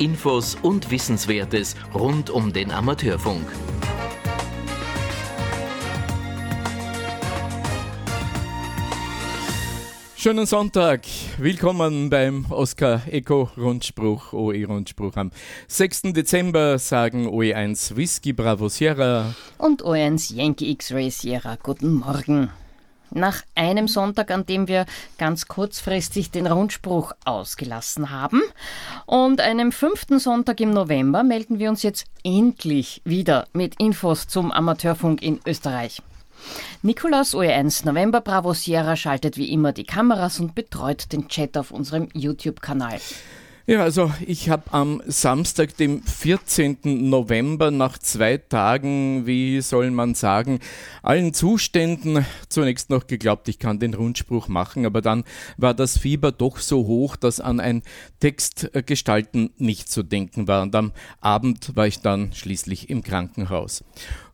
Infos und Wissenswertes rund um den Amateurfunk. Schönen Sonntag. Willkommen beim Oscar Eco Rundspruch, OE Rundspruch. Am 6. Dezember sagen OE1 Whisky Bravo Sierra und OE1 Yankee X-Ray Sierra. Guten Morgen. Nach einem Sonntag, an dem wir ganz kurzfristig den Rundspruch ausgelassen haben, und einem fünften Sonntag im November melden wir uns jetzt endlich wieder mit Infos zum Amateurfunk in Österreich. Nikolaus OE1 November Bravo Sierra schaltet wie immer die Kameras und betreut den Chat auf unserem YouTube-Kanal. Ja, also ich habe am Samstag, dem 14. November, nach zwei Tagen, wie soll man sagen, allen Zuständen zunächst noch geglaubt, ich kann den Rundspruch machen, aber dann war das Fieber doch so hoch, dass an ein Textgestalten nicht zu denken war. Und am Abend war ich dann schließlich im Krankenhaus.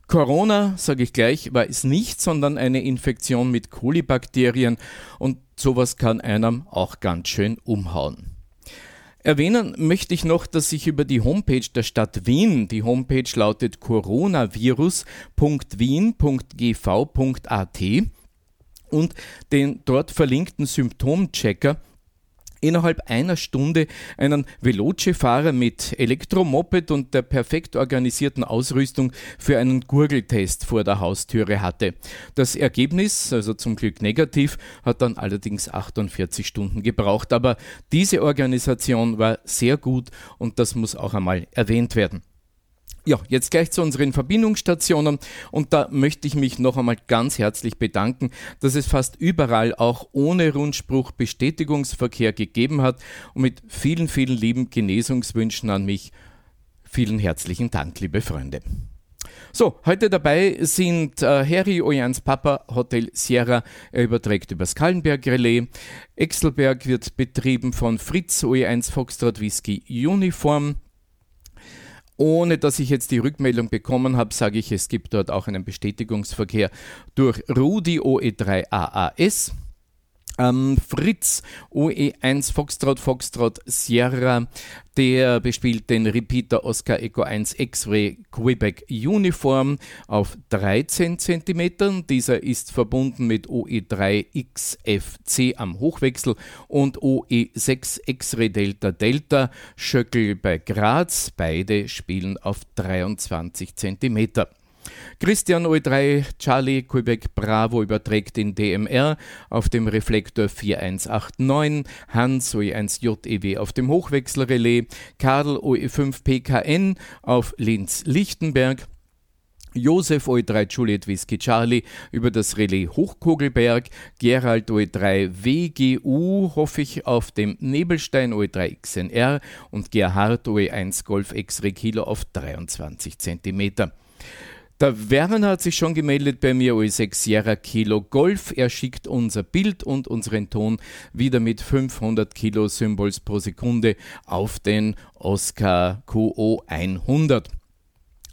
Corona, sage ich gleich, war es nicht, sondern eine Infektion mit Kolibakterien und sowas kann einem auch ganz schön umhauen. Erwähnen möchte ich noch, dass ich über die Homepage der Stadt Wien, die Homepage lautet coronavirus.wien.gv.at und den dort verlinkten Symptomchecker innerhalb einer Stunde einen Veloce-Fahrer mit Elektromoped und der perfekt organisierten Ausrüstung für einen Gurgeltest vor der Haustüre hatte. Das Ergebnis, also zum Glück negativ, hat dann allerdings 48 Stunden gebraucht. Aber diese Organisation war sehr gut und das muss auch einmal erwähnt werden. Ja, jetzt gleich zu unseren Verbindungsstationen und da möchte ich mich noch einmal ganz herzlich bedanken, dass es fast überall auch ohne Rundspruch Bestätigungsverkehr gegeben hat und mit vielen, vielen lieben Genesungswünschen an mich. Vielen herzlichen Dank, liebe Freunde. So, heute dabei sind äh, Harry Ojans Papa Hotel Sierra. Er überträgt übers Kallenberg Relais. Exelberg wird betrieben von Fritz OE1 Foxtrot Whisky Uniform. Ohne dass ich jetzt die Rückmeldung bekommen habe, sage ich, es gibt dort auch einen Bestätigungsverkehr durch Rudi OE3AAS. Ähm, Fritz OE1 Foxtrot Foxtrot Sierra, der bespielt den Repeater Oscar Echo 1 X-Ray Quebec Uniform auf 13 cm. Dieser ist verbunden mit OE3XFC am Hochwechsel und OE6 X-Ray Delta Delta Schöckel bei Graz. Beide spielen auf 23 cm. Christian O3 Charlie Quebec Bravo überträgt den DMR auf dem Reflektor 4189, Hans OE1 JEW auf dem Hochwechselrelais, Karl OE5 PKN auf Linz Lichtenberg, Josef OE3 Juliet Whisky Charlie über das Relais Hochkogelberg, Gerald OE3 WGU hoffe ich auf dem Nebelstein OE3 XNR und Gerhard OE1 Golf X-Ray Kilo auf 23 cm. Der Werner hat sich schon gemeldet bei mir, OE6 Sierra Kilo Golf. Er schickt unser Bild und unseren Ton wieder mit 500 Kilo Symbols pro Sekunde auf den Oscar QO 100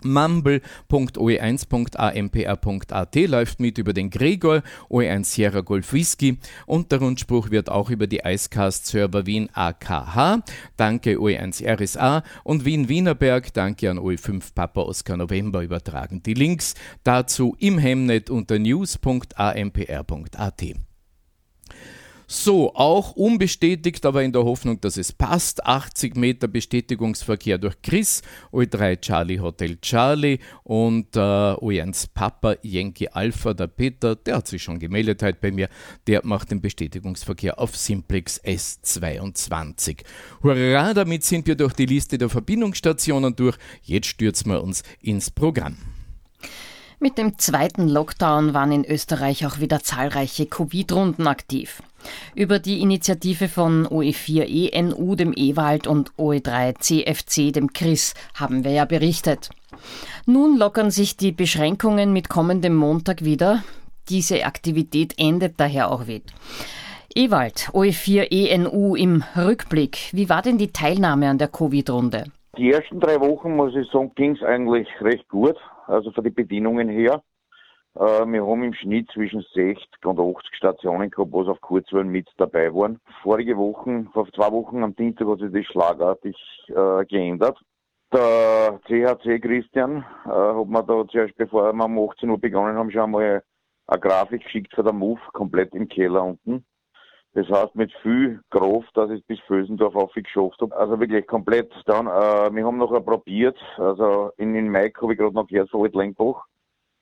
mumble.oe1.ampr.at läuft mit über den Gregor, OE1 Sierra Golf Whisky und der Rundspruch wird auch über die Icecast-Server Wien AKH, danke OE1 RSA und Wien Wienerberg, danke an OE5 Papa Oscar November übertragen. Die Links dazu im Hemnet unter news.ampr.at. So, auch unbestätigt, aber in der Hoffnung, dass es passt. 80 Meter Bestätigungsverkehr durch Chris, OE3 Charlie Hotel Charlie und äh, OE1 Papa Yankee Alpha, der Peter, der hat sich schon gemeldet heute bei mir, der macht den Bestätigungsverkehr auf Simplex S22. Hurra, damit sind wir durch die Liste der Verbindungsstationen durch. Jetzt stürzen wir uns ins Programm. Mit dem zweiten Lockdown waren in Österreich auch wieder zahlreiche Covid-Runden aktiv. Über die Initiative von OE4ENU, dem Ewald und OE3CFC, dem Chris, haben wir ja berichtet. Nun lockern sich die Beschränkungen mit kommendem Montag wieder. Diese Aktivität endet daher auch wieder. Ewald, OE4ENU im Rückblick. Wie war denn die Teilnahme an der Covid-Runde? Die ersten drei Wochen, muss ich sagen, ging es eigentlich recht gut, also von den Bedingungen her. Äh, wir haben im Schnitt zwischen 60 und 80 Stationen gehabt, was auf Kurzwellen mit dabei waren. Vorige Wochen, vor zwei Wochen am Dienstag hat sich das schlagartig äh, geändert. Der CHC Christian äh, hat mir da zuerst, bevor wir um 18 Uhr begonnen haben, schon einmal eine Grafik geschickt für den Move, komplett im Keller unten. Das heißt, mit viel Kraft, dass ich bis Fösendorf aufgeschafft habe. Also wirklich komplett. Dann, äh, wir haben noch probiert, also in den Mai habe ich gerade noch gehört von Altlengbach.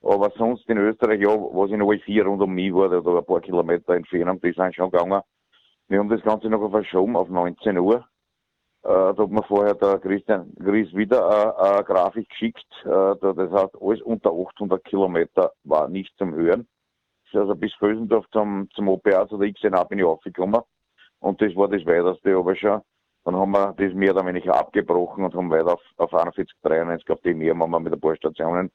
Aber sonst in Österreich, ja, was in OE4 rund um mich war, oder ein paar Kilometer entfernt, die sind schon gegangen. Wir haben das Ganze noch verschoben auf 19 Uhr. Äh, da hat mir vorher der Christian Gries wieder eine, eine Grafik geschickt. Äh, das heißt, alles unter 800 Kilometer war nicht zum Hören. Also bis Fösendorf zum, zum OPA, zu der XNA bin ich aufgekommen. Und das war das weiterste aber schon. Dann haben wir das mehr oder weniger abgebrochen und haben weiter auf, auf 41, 93 auf die mehr haben wir mit ein paar Stationen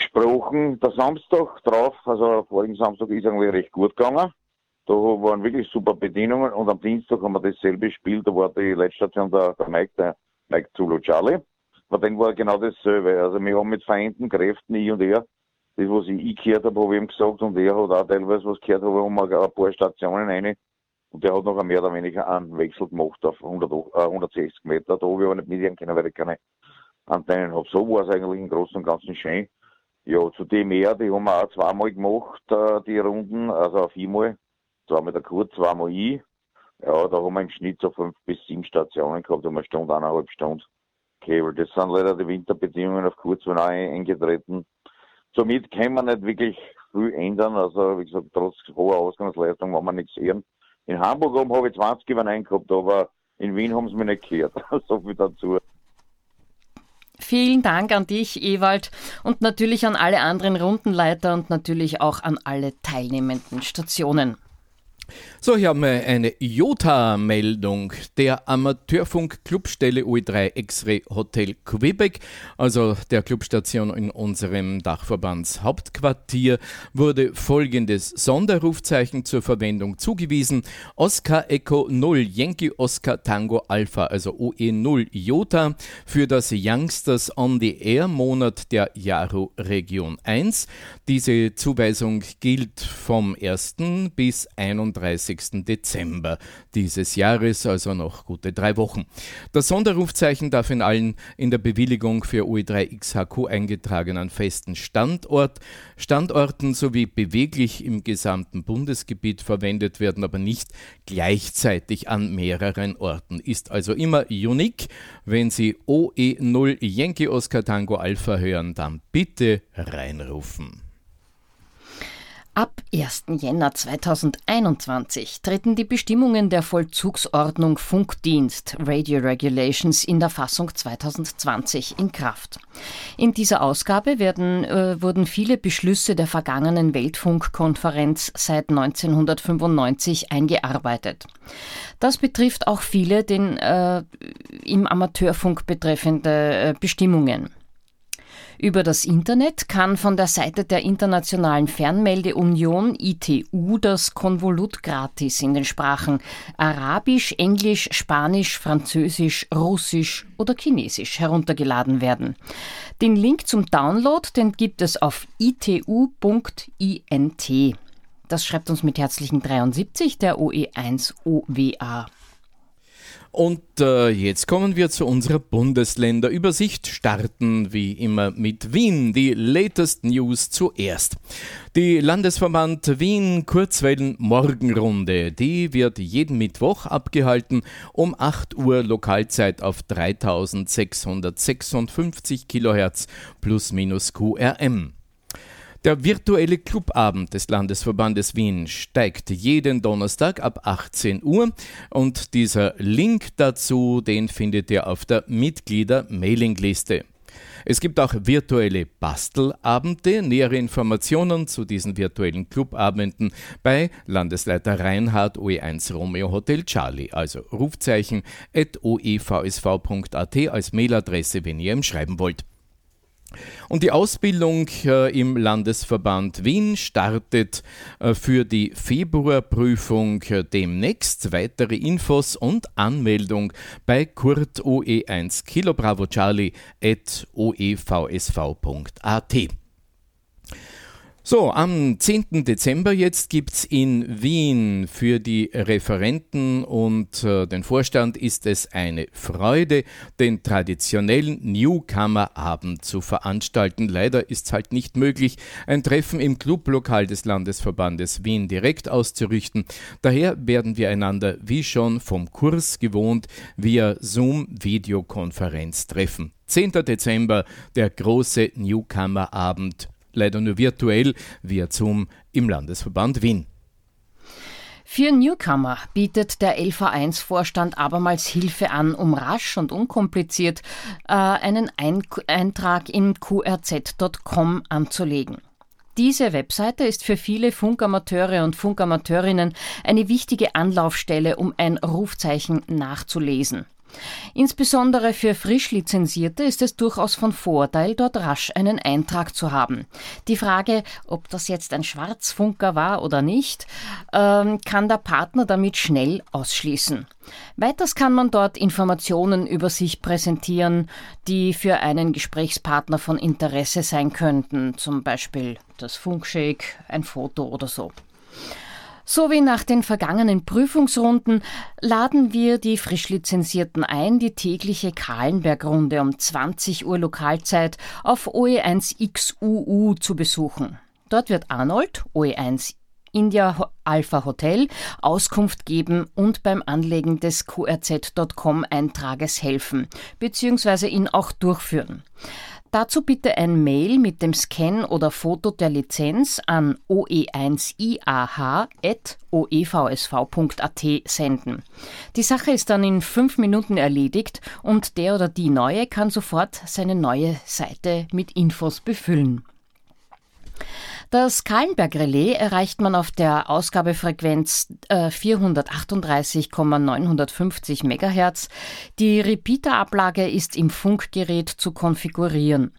gesprochen. Der Samstag drauf, also vorigen Samstag ist eigentlich recht gut gegangen. Da waren wirklich super Bedienungen und am Dienstag haben wir dasselbe gespielt. Da war die Leitstation der, der Mike, der Mike Zulu Charlie. Bei dem war genau dasselbe. Also wir haben mit vereinten Kräften, ich und er, das, was ich gehört habe, habe ich ihm gesagt und er hat auch teilweise was gehört, habe wir ein paar Stationen rein. Und der hat noch mehr oder weniger einen Wechsel gemacht auf 100, äh, 160 Meter. Da habe ich aber nicht mitgehen können, weil ich keine Antennen habe. So war es eigentlich im Großen und Ganzen schön. Ja, zu dem mehr, die haben wir auch zweimal gemacht, äh, die Runden, also auf einmal. Zweimal der Kurt, zweimal ich. Ja, da haben wir im Schnitt so fünf bis sieben Stationen gehabt, um eine Stunde, eineinhalb Stunden Cable. Das sind leider die Winterbedingungen auf Kurzwellen auch eingetreten. Somit kann man nicht wirklich viel ändern. Also, wie gesagt, trotz hoher Ausgangsleistung wollen wir nichts sehen. In Hamburg oben habe ich 20 Gewinn gehabt, aber in Wien haben sie mich nicht gehört. so viel dazu. Vielen Dank an dich, Ewald, und natürlich an alle anderen Rundenleiter und natürlich auch an alle teilnehmenden Stationen. So, hier haben wir eine Jota-Meldung. Der Amateurfunk-Clubstelle UE3 X-Ray Hotel Quebec, also der Clubstation in unserem Dachverbandshauptquartier, wurde folgendes Sonderrufzeichen zur Verwendung zugewiesen. Oscar Echo 0 Yankee Oscar Tango Alpha, also OE0 Jota, für das Youngsters on the Air Monat der Jaro Region 1. Diese Zuweisung gilt vom 1. bis 31. Dezember dieses Jahres, also noch gute drei Wochen. Das Sonderrufzeichen darf in allen in der Bewilligung für UE3XHQ eingetragenen festen Standort, Standorten sowie beweglich im gesamten Bundesgebiet verwendet werden, aber nicht gleichzeitig an mehreren Orten. Ist also immer unique. Wenn Sie OE0 Yankee Oscar Tango Alpha hören, dann bitte reinrufen. Ab 1. Jänner 2021 treten die Bestimmungen der Vollzugsordnung Funkdienst Radio Regulations in der Fassung 2020 in Kraft. In dieser Ausgabe werden, äh, wurden viele Beschlüsse der vergangenen Weltfunkkonferenz seit 1995 eingearbeitet. Das betrifft auch viele den äh, im Amateurfunk betreffende äh, Bestimmungen. Über das Internet kann von der Seite der Internationalen Fernmeldeunion ITU das Konvolut gratis in den Sprachen Arabisch, Englisch, Spanisch, Französisch, Russisch oder Chinesisch heruntergeladen werden. Den Link zum Download, den gibt es auf itu.int. Das schreibt uns mit herzlichen 73 der OE1 OWA. Und äh, jetzt kommen wir zu unserer Bundesländerübersicht, starten wie immer mit Wien, die latest News zuerst. Die Landesverband Wien Kurzwellen Morgenrunde, die wird jeden Mittwoch abgehalten um 8 Uhr Lokalzeit auf 3656 Kilohertz plus minus QRM. Der virtuelle Clubabend des Landesverbandes Wien steigt jeden Donnerstag ab 18 Uhr und dieser Link dazu, den findet ihr auf der Mitglieder-Mailingliste. Es gibt auch virtuelle Bastelabende. Nähere Informationen zu diesen virtuellen Clubabenden bei Landesleiter Reinhard OE1 Romeo Hotel Charlie, also Rufzeichen at oevsv.at als Mailadresse, wenn ihr ihm schreiben wollt. Und die Ausbildung äh, im Landesverband Wien startet äh, für die Februarprüfung äh, demnächst. Weitere Infos und Anmeldung bei Kurt OE1 Kilo Bravo Charlie at oevsv.at. So, am 10. Dezember jetzt gibt es in Wien für die Referenten und äh, den Vorstand ist es eine Freude, den traditionellen Newcomer-Abend zu veranstalten. Leider ist es halt nicht möglich, ein Treffen im Clublokal des Landesverbandes Wien direkt auszurichten. Daher werden wir einander wie schon vom Kurs gewohnt via Zoom-Videokonferenz treffen. 10. Dezember, der große Newcomer-Abend leider nur virtuell via Zoom im Landesverband Wien. Für Newcomer bietet der LV1-Vorstand abermals Hilfe an, um rasch und unkompliziert äh, einen Ein Eintrag in qrz.com anzulegen. Diese Webseite ist für viele Funkamateure und Funkamateurinnen eine wichtige Anlaufstelle, um ein Rufzeichen nachzulesen. Insbesondere für frisch Lizenzierte ist es durchaus von Vorteil, dort rasch einen Eintrag zu haben. Die Frage, ob das jetzt ein Schwarzfunker war oder nicht, ähm, kann der Partner damit schnell ausschließen. Weiters kann man dort Informationen über sich präsentieren, die für einen Gesprächspartner von Interesse sein könnten, zum Beispiel das Funkshake, ein Foto oder so. So wie nach den vergangenen Prüfungsrunden laden wir die Frischlizenzierten ein, die tägliche Kahlenbergrunde um 20 Uhr Lokalzeit auf OE1XUU zu besuchen. Dort wird Arnold, OE1 India Alpha Hotel, Auskunft geben und beim Anlegen des QRZ.com-Eintrages helfen, bzw. ihn auch durchführen. Dazu bitte ein Mail mit dem Scan oder Foto der Lizenz an oe1iah.oevsv.at senden. Die Sache ist dann in fünf Minuten erledigt und der oder die Neue kann sofort seine neue Seite mit Infos befüllen. Das Kahlenberg-Relais erreicht man auf der Ausgabefrequenz äh, 438,950 MHz. Die Repeater-Ablage ist im Funkgerät zu konfigurieren.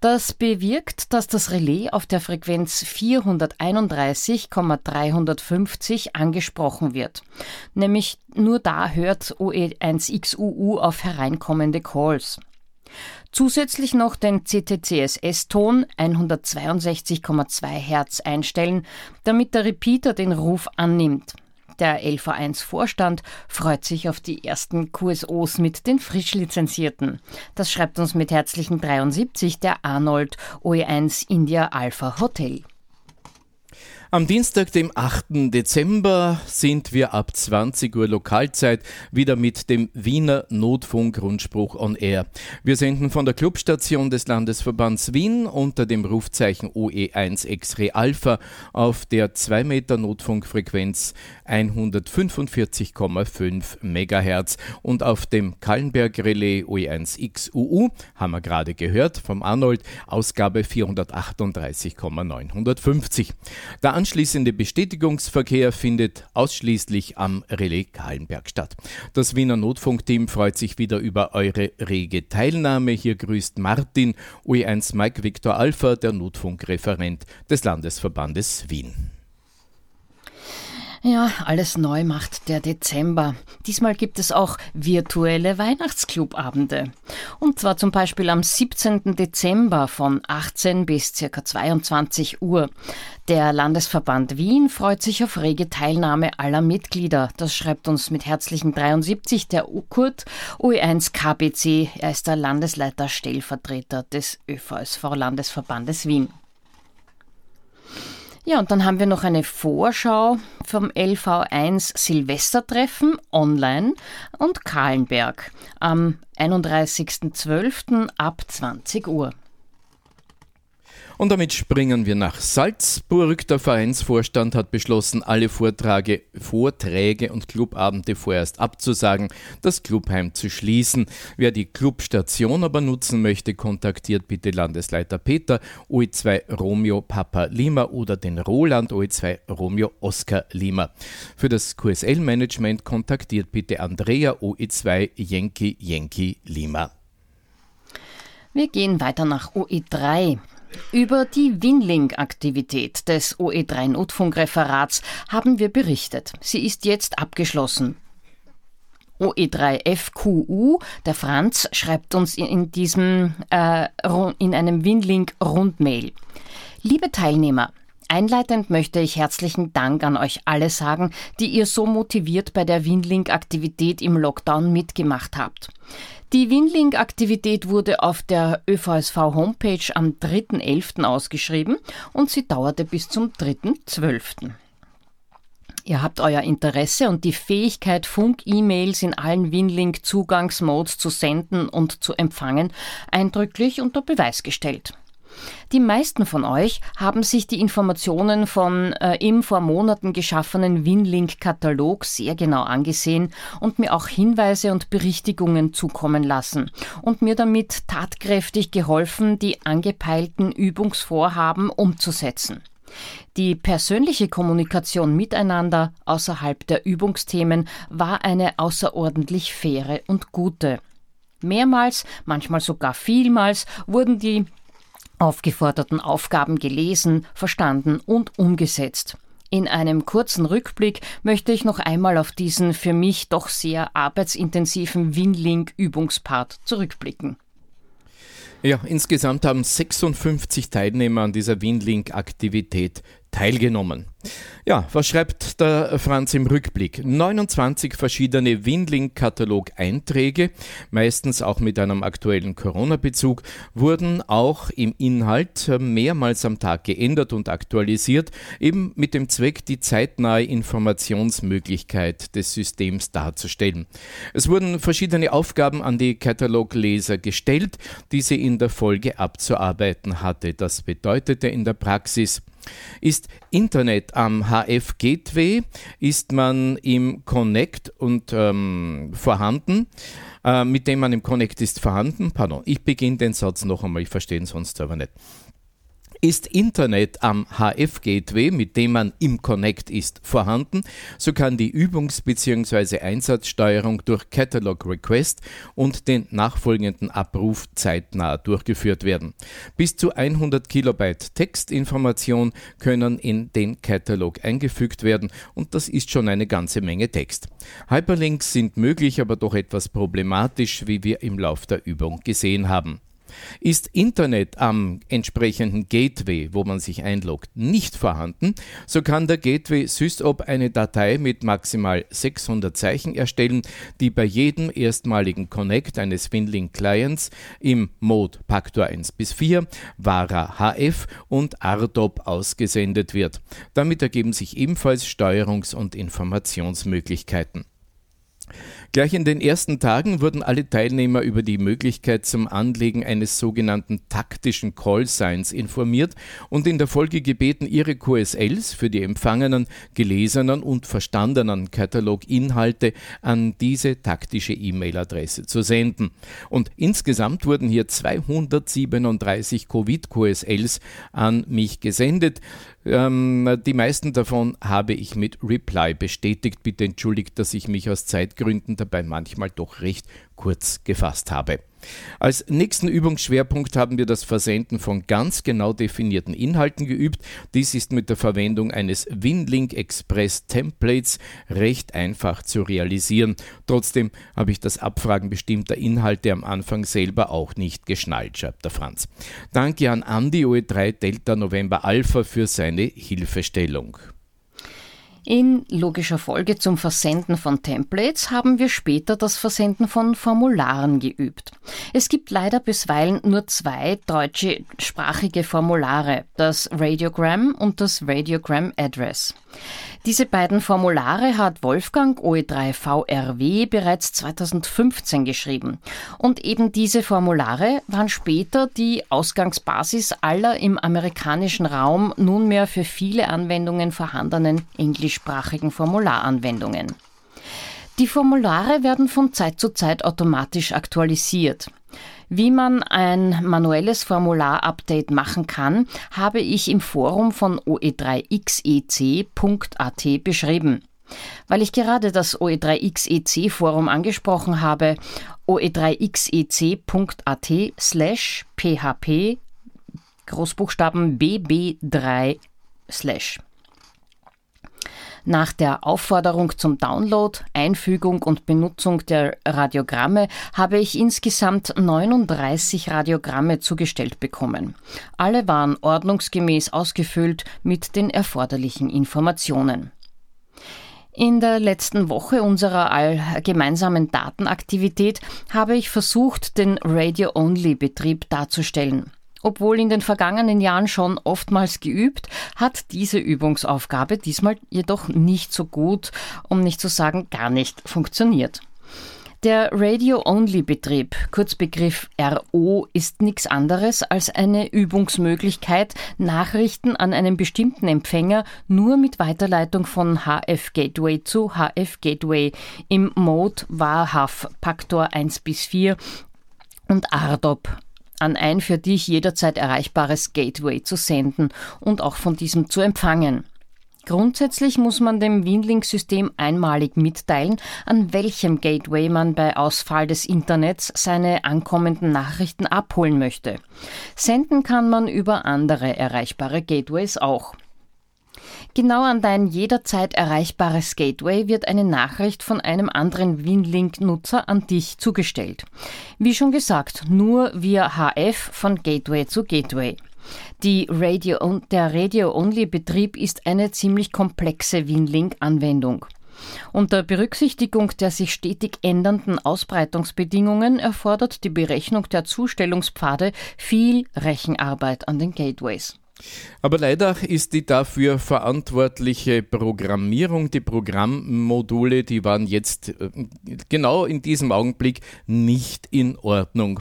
Das bewirkt, dass das Relais auf der Frequenz 431,350 angesprochen wird. Nämlich nur da hört OE1XUU auf hereinkommende Calls. Zusätzlich noch den CTCSS-Ton 162,2 Hertz einstellen, damit der Repeater den Ruf annimmt. Der LV1-Vorstand freut sich auf die ersten QSOs mit den frisch lizenzierten. Das schreibt uns mit herzlichen 73 der Arnold OE1 India Alpha Hotel. Am Dienstag, dem 8. Dezember, sind wir ab 20 Uhr Lokalzeit wieder mit dem Wiener Notfunk-Rundspruch on Air. Wir senden von der Clubstation des Landesverbands Wien unter dem Rufzeichen OE1 X-Ray Alpha auf der 2 Meter Notfunkfrequenz 145,5 MHz und auf dem Kallenberg Relais OE1 XUU, haben wir gerade gehört vom Arnold, Ausgabe 438,950. Der anschließende Bestätigungsverkehr findet ausschließlich am Relais Kahlenberg statt. Das Wiener Notfunkteam freut sich wieder über eure rege Teilnahme. Hier grüßt Martin, OE1 Mike Victor Alpha, der Notfunkreferent des Landesverbandes Wien. Ja, alles neu macht der Dezember. Diesmal gibt es auch virtuelle Weihnachtsclubabende. Und zwar zum Beispiel am 17. Dezember von 18 bis ca. 22 Uhr. Der Landesverband Wien freut sich auf rege Teilnahme aller Mitglieder. Das schreibt uns mit herzlichen 73 der UKURT OE1 KBC. Er ist der Landesleiter Stellvertreter des ÖVSV Landesverbandes Wien. Ja, und dann haben wir noch eine Vorschau vom LV1 Silvestertreffen online und Kahlenberg am 31.12. ab 20 Uhr. Und damit springen wir nach Salzburg. Der Vereinsvorstand hat beschlossen, alle Vorträge, Vorträge und Clubabende vorerst abzusagen, das Clubheim zu schließen. Wer die Clubstation aber nutzen möchte, kontaktiert bitte Landesleiter Peter OE2 Romeo Papa Lima oder den Roland OE2 Romeo Oscar Lima. Für das QSL-Management kontaktiert bitte Andrea OE2 Yankee Yankee Lima. Wir gehen weiter nach OE3. Über die Winlink-Aktivität des OE3 Notfunkreferats haben wir berichtet. Sie ist jetzt abgeschlossen. OE3FQU, der Franz, schreibt uns in diesem äh, in einem Winlink Rundmail. Liebe Teilnehmer, Einleitend möchte ich herzlichen Dank an euch alle sagen, die ihr so motiviert bei der Winlink-Aktivität im Lockdown mitgemacht habt. Die Winlink-Aktivität wurde auf der ÖVSV-Homepage am 3.11. ausgeschrieben und sie dauerte bis zum 3.12. Ihr habt euer Interesse und die Fähigkeit, Funk-E-Mails in allen Winlink-Zugangsmodes zu senden und zu empfangen, eindrücklich unter Beweis gestellt. Die meisten von euch haben sich die Informationen von äh, im vor Monaten geschaffenen Winlink-Katalog sehr genau angesehen und mir auch Hinweise und Berichtigungen zukommen lassen und mir damit tatkräftig geholfen, die angepeilten Übungsvorhaben umzusetzen. Die persönliche Kommunikation miteinander außerhalb der Übungsthemen war eine außerordentlich faire und gute. Mehrmals, manchmal sogar vielmals, wurden die aufgeforderten Aufgaben gelesen, verstanden und umgesetzt. In einem kurzen Rückblick möchte ich noch einmal auf diesen für mich doch sehr arbeitsintensiven Winlink-Übungspart zurückblicken. Ja, insgesamt haben 56 Teilnehmer an dieser Winlink-Aktivität teilgenommen. Ja, was schreibt der Franz im Rückblick? 29 verschiedene Winlink-Katalog-Einträge, meistens auch mit einem aktuellen Corona-Bezug, wurden auch im Inhalt mehrmals am Tag geändert und aktualisiert, eben mit dem Zweck, die zeitnahe Informationsmöglichkeit des Systems darzustellen. Es wurden verschiedene Aufgaben an die Katalogleser gestellt, die sie in der Folge abzuarbeiten hatte. Das bedeutete in der Praxis, ist Internet am HF Gateway, ist man im Connect und ähm, vorhanden, äh, mit dem man im Connect ist vorhanden. Pardon, ich beginne den Satz noch einmal, ich verstehe ihn sonst aber nicht ist Internet am HF-Gateway, mit dem man im Connect ist, vorhanden, so kann die Übungs- bzw. Einsatzsteuerung durch Catalog Request und den nachfolgenden Abruf zeitnah durchgeführt werden. Bis zu 100 Kilobyte Textinformation können in den Catalog eingefügt werden und das ist schon eine ganze Menge Text. Hyperlinks sind möglich, aber doch etwas problematisch, wie wir im Lauf der Übung gesehen haben. Ist Internet am entsprechenden Gateway, wo man sich einloggt, nicht vorhanden, so kann der Gateway SysOp eine Datei mit maximal 600 Zeichen erstellen, die bei jedem erstmaligen Connect eines Winlink Clients im Mode Pactor 1 bis 4, VARA HF und RDOP ausgesendet wird. Damit ergeben sich ebenfalls Steuerungs- und Informationsmöglichkeiten. Gleich in den ersten Tagen wurden alle Teilnehmer über die Möglichkeit zum Anlegen eines sogenannten taktischen Callsigns informiert und in der Folge gebeten, ihre QSLs für die empfangenen, gelesenen und verstandenen Kataloginhalte an diese taktische E-Mail-Adresse zu senden. Und insgesamt wurden hier 237 Covid-QSLs an mich gesendet. Ähm, die meisten davon habe ich mit Reply bestätigt. Bitte entschuldigt, dass ich mich aus Zeitgründen dabei manchmal doch recht kurz gefasst habe. Als nächsten Übungsschwerpunkt haben wir das Versenden von ganz genau definierten Inhalten geübt. Dies ist mit der Verwendung eines Winlink Express Templates recht einfach zu realisieren. Trotzdem habe ich das Abfragen bestimmter Inhalte am Anfang selber auch nicht geschnallt, schreibt der Franz. Danke an Andi OE3 Delta November Alpha für seine Hilfestellung. In logischer Folge zum Versenden von Templates haben wir später das Versenden von Formularen geübt. Es gibt leider bisweilen nur zwei deutschsprachige Formulare, das Radiogram und das Radiogram Address. Diese beiden Formulare hat Wolfgang OE3VRW bereits 2015 geschrieben. Und eben diese Formulare waren später die Ausgangsbasis aller im amerikanischen Raum nunmehr für viele Anwendungen vorhandenen englischsprachigen Formularanwendungen. Die Formulare werden von Zeit zu Zeit automatisch aktualisiert. Wie man ein manuelles Formular-Update machen kann, habe ich im Forum von oe3xec.at beschrieben. Weil ich gerade das OE3XEC-Forum angesprochen habe, oe3xec.at slash php Großbuchstaben bb3 slash. Nach der Aufforderung zum Download, Einfügung und Benutzung der Radiogramme habe ich insgesamt 39 Radiogramme zugestellt bekommen. Alle waren ordnungsgemäß ausgefüllt mit den erforderlichen Informationen. In der letzten Woche unserer gemeinsamen Datenaktivität habe ich versucht, den Radio-Only-Betrieb darzustellen. Obwohl in den vergangenen Jahren schon oftmals geübt, hat diese Übungsaufgabe diesmal jedoch nicht so gut, um nicht zu sagen gar nicht funktioniert. Der Radio-Only-Betrieb, Kurzbegriff RO, ist nichts anderes als eine Übungsmöglichkeit, Nachrichten an einen bestimmten Empfänger nur mit Weiterleitung von HF-Gateway zu HF-Gateway im Mode WAHAF Paktor 1 bis 4 und RDOP an ein für dich jederzeit erreichbares Gateway zu senden und auch von diesem zu empfangen. Grundsätzlich muss man dem Winlink-System einmalig mitteilen, an welchem Gateway man bei Ausfall des Internets seine ankommenden Nachrichten abholen möchte. Senden kann man über andere erreichbare Gateways auch. Genau an dein jederzeit erreichbares Gateway wird eine Nachricht von einem anderen WinLink-Nutzer an dich zugestellt. Wie schon gesagt, nur via HF von Gateway zu Gateway. Die Radio der Radio-Only-Betrieb ist eine ziemlich komplexe WinLink-Anwendung. Unter Berücksichtigung der sich stetig ändernden Ausbreitungsbedingungen erfordert die Berechnung der Zustellungspfade viel Rechenarbeit an den Gateways. Aber leider ist die dafür verantwortliche Programmierung, die Programmmodule, die waren jetzt äh, genau in diesem Augenblick nicht in Ordnung.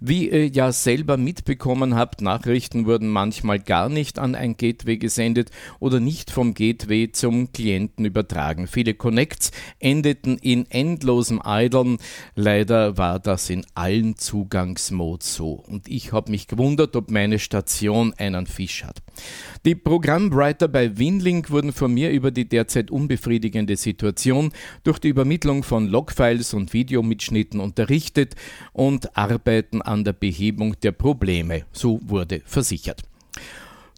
Wie ihr ja selber mitbekommen habt, Nachrichten wurden manchmal gar nicht an ein Gateway gesendet oder nicht vom Gateway zum Klienten übertragen. Viele Connects endeten in endlosem Idlen. Leider war das in allen Zugangsmodes so. Und ich habe mich gewundert, ob meine Station einen Fisch Tisch hat. Die Programmwriter bei Winlink wurden von mir über die derzeit unbefriedigende Situation durch die Übermittlung von Logfiles und Videomitschnitten unterrichtet und arbeiten an der Behebung der Probleme, so wurde versichert.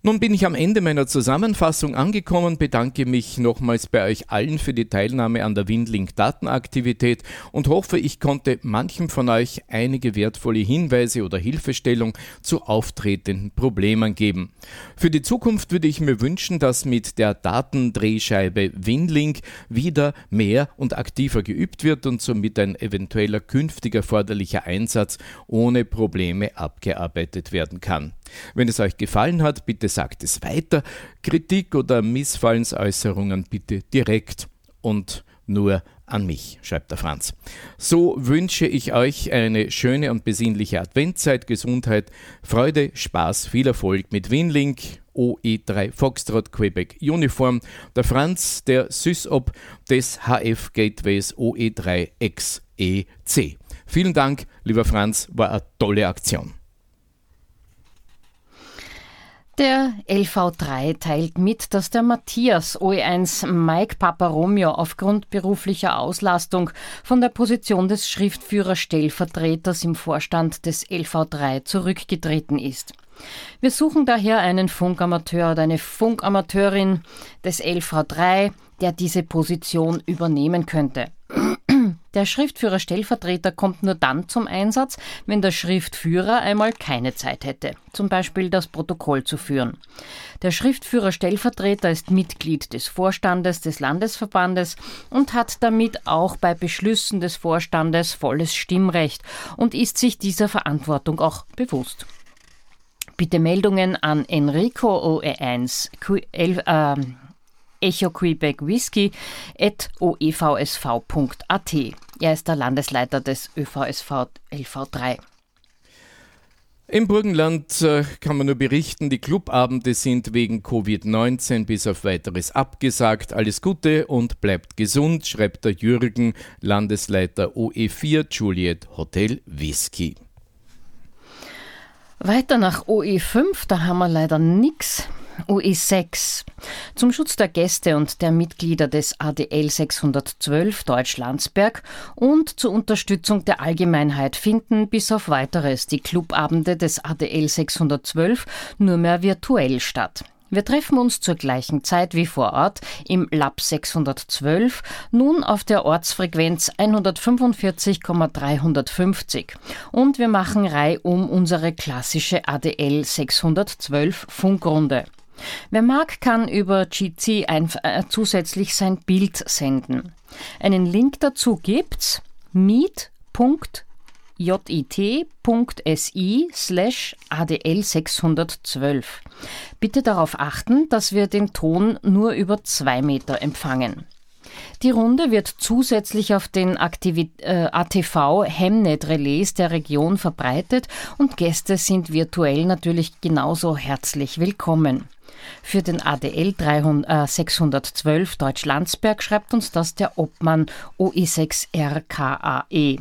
Nun bin ich am Ende meiner Zusammenfassung angekommen, bedanke mich nochmals bei euch allen für die Teilnahme an der Windlink Datenaktivität und hoffe, ich konnte manchem von euch einige wertvolle Hinweise oder Hilfestellung zu auftretenden Problemen geben. Für die Zukunft würde ich mir wünschen, dass mit der Datendrehscheibe Winlink wieder mehr und aktiver geübt wird und somit ein eventueller künftig erforderlicher Einsatz ohne Probleme abgearbeitet werden kann. Wenn es euch gefallen hat, bitte sagt es weiter. Kritik oder Missfallensäußerungen bitte direkt und nur an mich, schreibt der Franz. So wünsche ich euch eine schöne und besinnliche Adventzeit, Gesundheit, Freude, Spaß, viel Erfolg mit Winlink, OE3 Foxtrot Quebec Uniform, der Franz, der SysOp des HF Gateways OE3 XEC. Vielen Dank, lieber Franz, war eine tolle Aktion. Der LV3 teilt mit, dass der Matthias OE1 Mike Papa Romeo aufgrund beruflicher Auslastung von der Position des Schriftführer-Stellvertreters im Vorstand des LV3 zurückgetreten ist. Wir suchen daher einen Funkamateur oder eine Funkamateurin des LV3, der diese Position übernehmen könnte. Der Schriftführer-Stellvertreter kommt nur dann zum Einsatz, wenn der Schriftführer einmal keine Zeit hätte, zum Beispiel das Protokoll zu führen. Der Schriftführer-Stellvertreter ist Mitglied des Vorstandes des Landesverbandes und hat damit auch bei Beschlüssen des Vorstandes volles Stimmrecht und ist sich dieser Verantwortung auch bewusst. Bitte Meldungen an Enrico OE1 äh, Echo Quebec Whisky at oevsv.at. Er ist der Landesleiter des ÖVSV LV3. Im Burgenland äh, kann man nur berichten, die Clubabende sind wegen Covid-19 bis auf weiteres abgesagt. Alles Gute und bleibt gesund, schreibt der Jürgen, Landesleiter OE4 Juliet Hotel Whisky. Weiter nach OE5, da haben wir leider nichts. UE6. Zum Schutz der Gäste und der Mitglieder des ADL 612 Deutschlandsberg und zur Unterstützung der Allgemeinheit finden bis auf weiteres die Clubabende des ADL 612 nur mehr virtuell statt. Wir treffen uns zur gleichen Zeit wie vor Ort im Lab 612, nun auf der Ortsfrequenz 145,350 und wir machen reihum unsere klassische ADL 612 Funkrunde. Wer mag, kann über GC ein, äh, zusätzlich sein Bild senden. Einen Link dazu gibt's meet.com jit.si slash ADL 612. Bitte darauf achten, dass wir den Ton nur über zwei Meter empfangen. Die Runde wird zusätzlich auf den äh, ATV Hemnet Relais der Region verbreitet und Gäste sind virtuell natürlich genauso herzlich willkommen. Für den ADL 300, äh, 612 Deutsch-Landsberg schreibt uns das der Obmann OE6RKAE.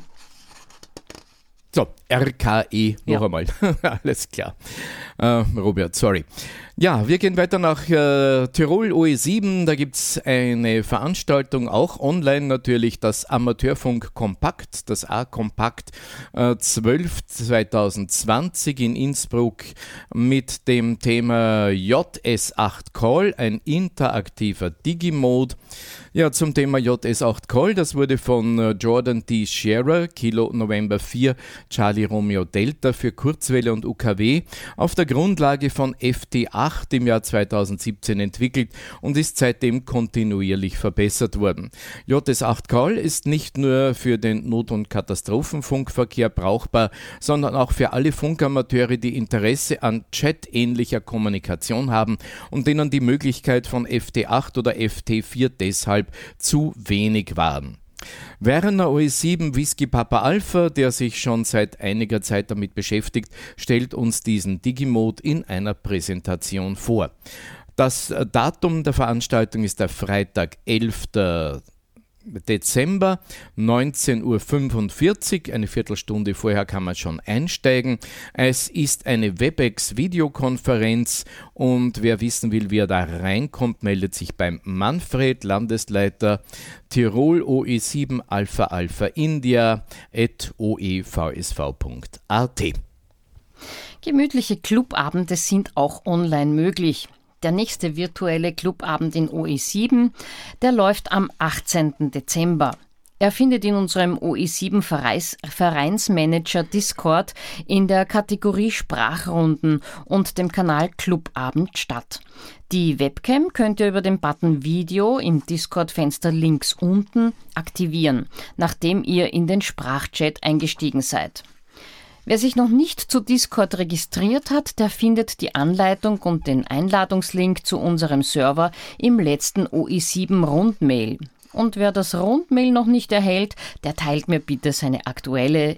So, RKE noch ja. einmal. Alles klar. Äh, Robert, sorry. Ja, wir gehen weiter nach äh, Tirol OE7. Da gibt es eine Veranstaltung, auch online natürlich, das Amateurfunk Kompakt, das A-Kompakt äh, 12 2020 in Innsbruck mit dem Thema JS8 Call, ein interaktiver Digimode. Ja, zum Thema JS8 Call, das wurde von äh, Jordan D. Scherer, Kilo November 4, Charlie Romeo Delta für Kurzwelle und UKW auf der Grundlage von FT8 im Jahr 2017 entwickelt und ist seitdem kontinuierlich verbessert worden. JS8 Call ist nicht nur für den Not- und Katastrophenfunkverkehr brauchbar, sondern auch für alle Funkamateure, die Interesse an Chat-ähnlicher Kommunikation haben und denen die Möglichkeit von FT8 oder FT4 deshalb zu wenig waren. Werner OE7 Whisky Papa Alpha, der sich schon seit einiger Zeit damit beschäftigt, stellt uns diesen Digimode in einer Präsentation vor. Das Datum der Veranstaltung ist der Freitag, 11. Dezember 19.45 Uhr, eine Viertelstunde vorher kann man schon einsteigen. Es ist eine WebEx-Videokonferenz und wer wissen will, wie er da reinkommt, meldet sich beim Manfred, Landesleiter Tirol OE7 Alpha Alpha India at oevsv.at. Gemütliche Clubabende sind auch online möglich. Der nächste virtuelle Clubabend in OE7, der läuft am 18. Dezember. Er findet in unserem OE7 Vereinsmanager Discord in der Kategorie Sprachrunden und dem Kanal Clubabend statt. Die Webcam könnt ihr über den Button Video im Discord-Fenster links unten aktivieren, nachdem ihr in den Sprachchat eingestiegen seid. Wer sich noch nicht zu Discord registriert hat, der findet die Anleitung und den Einladungslink zu unserem Server im letzten OI7 Rundmail. Und wer das Rundmail noch nicht erhält, der teilt mir bitte seine aktuelle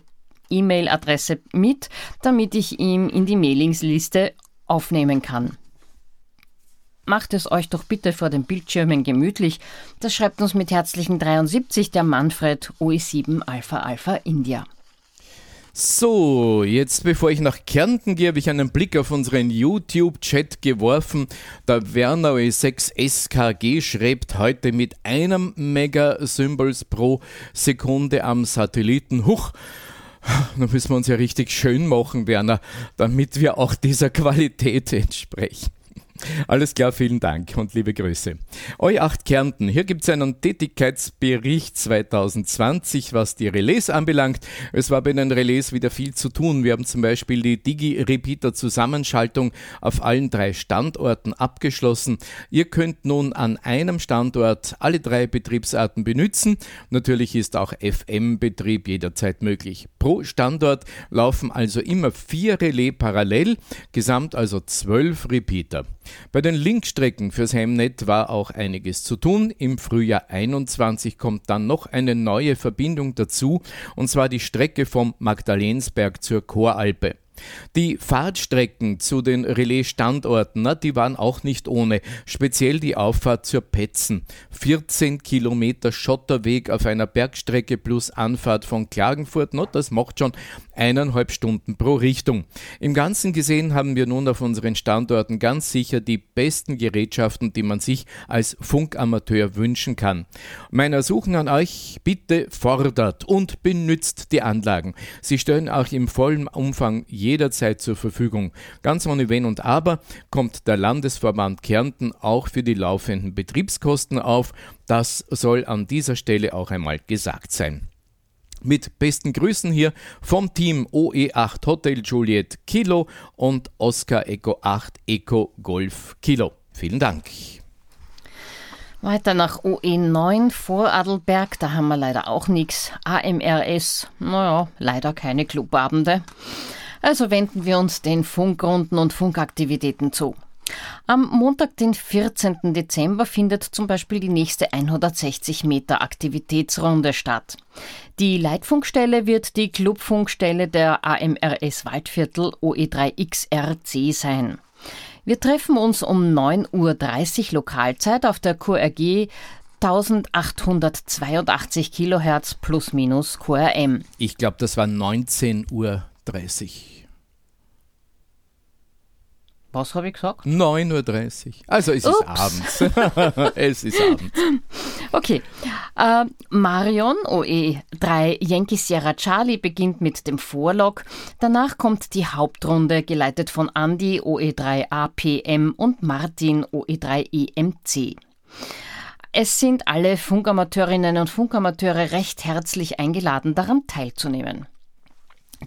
E-Mail-Adresse mit, damit ich ihn in die Mailingsliste aufnehmen kann. Macht es euch doch bitte vor den Bildschirmen gemütlich. Das schreibt uns mit herzlichen 73 der Manfred OE7 Alpha Alpha India. So, jetzt bevor ich nach Kärnten gehe, habe ich einen Blick auf unseren YouTube-Chat geworfen. Der Werner E6 SKG schreibt heute mit einem Mega-Symbols pro Sekunde am Satelliten. Huch! Da müssen wir uns ja richtig schön machen, Werner, damit wir auch dieser Qualität entsprechen. Alles klar, vielen Dank und liebe Grüße. Eu8 Kärnten, hier gibt es einen Tätigkeitsbericht 2020, was die Relais anbelangt. Es war bei den Relais wieder viel zu tun. Wir haben zum Beispiel die Digi-Repeater-Zusammenschaltung auf allen drei Standorten abgeschlossen. Ihr könnt nun an einem Standort alle drei Betriebsarten benutzen. Natürlich ist auch FM-Betrieb jederzeit möglich. Pro Standort laufen also immer vier Relais parallel, gesamt also zwölf Repeater. Bei den Linkstrecken fürs Hemnet war auch einiges zu tun. Im Frühjahr 21 kommt dann noch eine neue Verbindung dazu, und zwar die Strecke vom Magdalensberg zur Choralpe. Die Fahrtstrecken zu den Relais-Standorten, die waren auch nicht ohne. Speziell die Auffahrt zur Petzen. 14 Kilometer Schotterweg auf einer Bergstrecke plus Anfahrt von Klagenfurt, no, das macht schon eineinhalb Stunden pro Richtung. Im Ganzen gesehen haben wir nun auf unseren Standorten ganz sicher die besten Gerätschaften, die man sich als Funkamateur wünschen kann. Mein Ersuchen an euch, bitte fordert und benützt die Anlagen. Sie stellen auch im vollen Umfang je jederzeit zur Verfügung. Ganz ohne Wenn und Aber kommt der Landesverband Kärnten auch für die laufenden Betriebskosten auf. Das soll an dieser Stelle auch einmal gesagt sein. Mit besten Grüßen hier vom Team OE8 Hotel Juliet Kilo und Oscar Eco 8 Eco Golf Kilo. Vielen Dank. Weiter nach OE9 vor Adelberg, da haben wir leider auch nichts. AMRS, naja, leider keine Clubabende. Also wenden wir uns den Funkrunden und Funkaktivitäten zu. Am Montag, den 14. Dezember, findet zum Beispiel die nächste 160 Meter Aktivitätsrunde statt. Die Leitfunkstelle wird die Clubfunkstelle der AMRS Waldviertel OE3XRC sein. Wir treffen uns um 9.30 Uhr Lokalzeit auf der QRG 1882 Kilohertz plus minus QRM. Ich glaube, das war 19.30 Uhr. Was habe ich gesagt? 9.30 Uhr. Also es Ups. ist abends. es ist abends. Okay. Äh, Marion OE3 Yankee Sierra Charlie beginnt mit dem Vorlog. Danach kommt die Hauptrunde, geleitet von Andy OE3 APM und Martin OE3 EMC. Es sind alle Funkamateurinnen und Funkamateure recht herzlich eingeladen, daran teilzunehmen.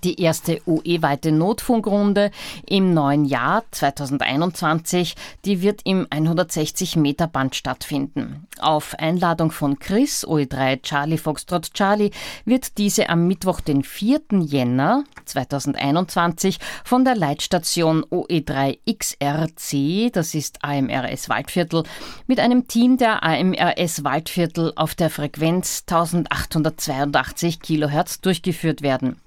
Die erste UE-weite Notfunkrunde im neuen Jahr 2021, die wird im 160 Meter Band stattfinden. Auf Einladung von Chris, OE3 Charlie Foxtrot Charlie, wird diese am Mittwoch, den 4. Jänner 2021 von der Leitstation OE3 XRC, das ist AMRS Waldviertel, mit einem Team der AMRS Waldviertel auf der Frequenz 1882 Kilohertz durchgeführt werden.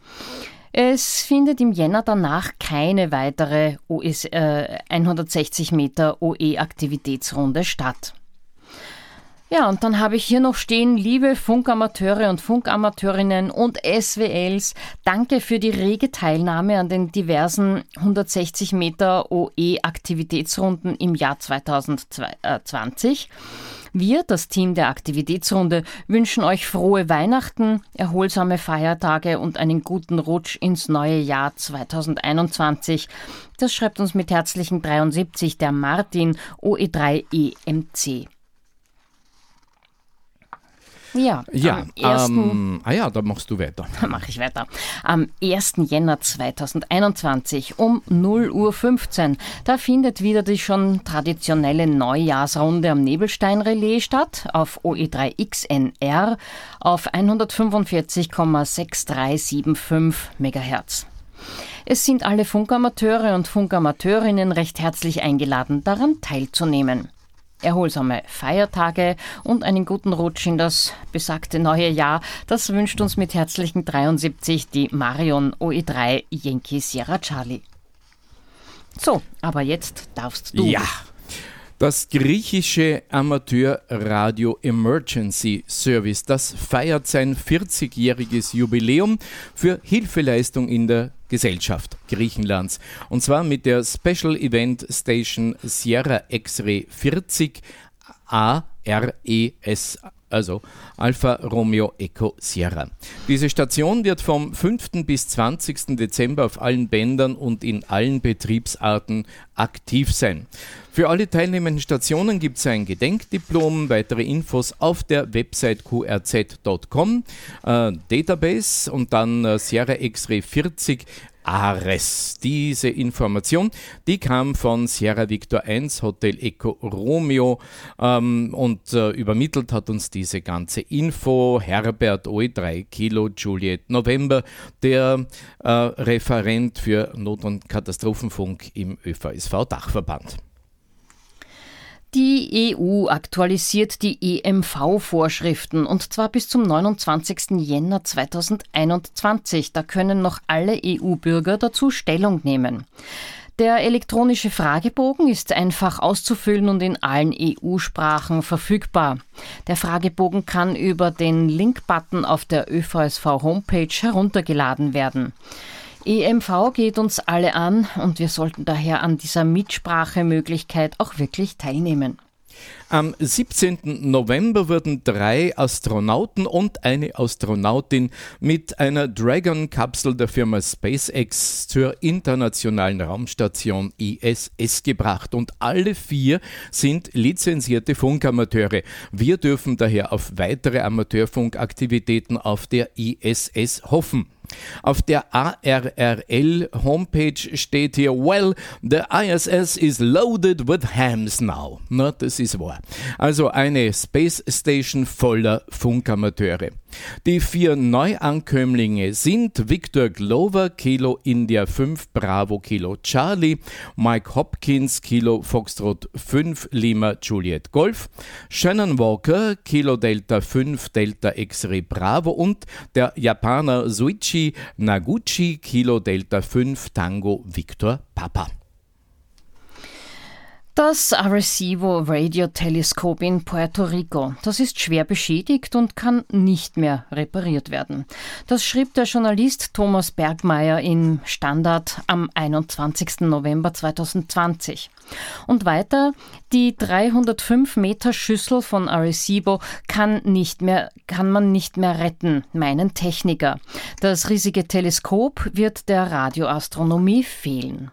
Es findet im Jänner danach keine weitere OS, äh, 160 Meter OE-Aktivitätsrunde statt. Ja, und dann habe ich hier noch stehen, liebe Funkamateure und Funkamateurinnen und SWLs, danke für die rege Teilnahme an den diversen 160 Meter OE-Aktivitätsrunden im Jahr 2020. Wir, das Team der Aktivitätsrunde, wünschen euch frohe Weihnachten, erholsame Feiertage und einen guten Rutsch ins neue Jahr 2021. Das schreibt uns mit herzlichen 73 der Martin OE3EMC. Ja, ja ersten, ähm, ah ja, da machst du weiter. Da mache ich weiter. Am 1. Jänner 2021 um 0 Uhr 15, da findet wieder die schon traditionelle Neujahrsrunde am Nebelstein-Relais statt auf OE3XNR auf 145,6375 MHz. Es sind alle Funkamateure und Funkamateurinnen recht herzlich eingeladen, daran teilzunehmen erholsame Feiertage und einen guten Rutsch in das besagte neue Jahr. Das wünscht uns mit herzlichen 73 die Marion OE3 Yankee Sierra Charlie. So, aber jetzt darfst du. Ja. Das griechische Amateurradio Emergency Service, das feiert sein 40-jähriges Jubiläum für Hilfeleistung in der Gesellschaft Griechenlands. Und zwar mit der Special Event Station Sierra X-Ray 40 ARES also Alfa Romeo Eco Sierra. Diese Station wird vom 5. bis 20. Dezember auf allen Bändern und in allen Betriebsarten aktiv sein. Für alle teilnehmenden Stationen gibt es ein Gedenkdiplom, weitere Infos auf der Website qrz.com, äh, Database und dann äh, Sierra X-Ray 40 Ares. Diese Information, die kam von Sierra Victor 1 Hotel Eco Romeo ähm, und äh, übermittelt hat uns diese ganze Info Herbert OE3 Kilo Juliet November, der äh, Referent für Not- und Katastrophenfunk im ÖVSV Dachverband. Die EU aktualisiert die EMV-Vorschriften und zwar bis zum 29. Jänner 2021. Da können noch alle EU-Bürger dazu Stellung nehmen. Der elektronische Fragebogen ist einfach auszufüllen und in allen EU-Sprachen verfügbar. Der Fragebogen kann über den Link-Button auf der ÖVSV-Homepage heruntergeladen werden. EMV geht uns alle an und wir sollten daher an dieser Mitsprachemöglichkeit auch wirklich teilnehmen. Am 17. November wurden drei Astronauten und eine Astronautin mit einer Dragon-Kapsel der Firma SpaceX zur internationalen Raumstation ISS gebracht und alle vier sind lizenzierte Funkamateure. Wir dürfen daher auf weitere Amateurfunkaktivitäten auf der ISS hoffen. Auf der ARRL Homepage steht hier, well, the ISS is loaded with hams now. Na, das ist wahr. Also eine Space Station voller Funkamateure. Die vier Neuankömmlinge sind Victor Glover, Kilo India 5 Bravo Kilo Charlie, Mike Hopkins, Kilo Foxtrot 5 Lima Juliet Golf, Shannon Walker, Kilo Delta 5 Delta X-Ray Bravo und der Japaner Suichi Naguchi, Kilo Delta 5 Tango Victor Papa. Das Arecibo Radioteleskop in Puerto Rico, das ist schwer beschädigt und kann nicht mehr repariert werden. Das schrieb der Journalist Thomas Bergmeier im Standard am 21. November 2020. Und weiter, die 305 Meter Schüssel von Arecibo kann nicht mehr, kann man nicht mehr retten, meinen Techniker. Das riesige Teleskop wird der Radioastronomie fehlen.